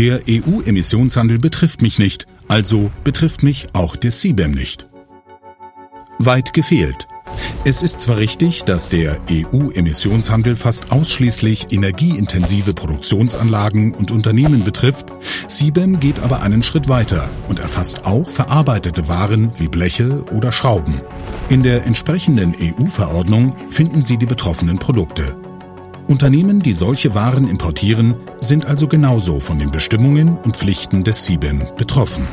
Der EU-Emissionshandel betrifft mich nicht, also betrifft mich auch der CBAM nicht. Weit gefehlt. Es ist zwar richtig, dass der EU-Emissionshandel fast ausschließlich energieintensive Produktionsanlagen und Unternehmen betrifft, CBAM geht aber einen Schritt weiter und erfasst auch verarbeitete Waren wie Bleche oder Schrauben. In der entsprechenden EU-Verordnung finden Sie die betroffenen Produkte. Unternehmen, die solche Waren importieren, sind also genauso von den Bestimmungen und Pflichten des CBAM betroffen.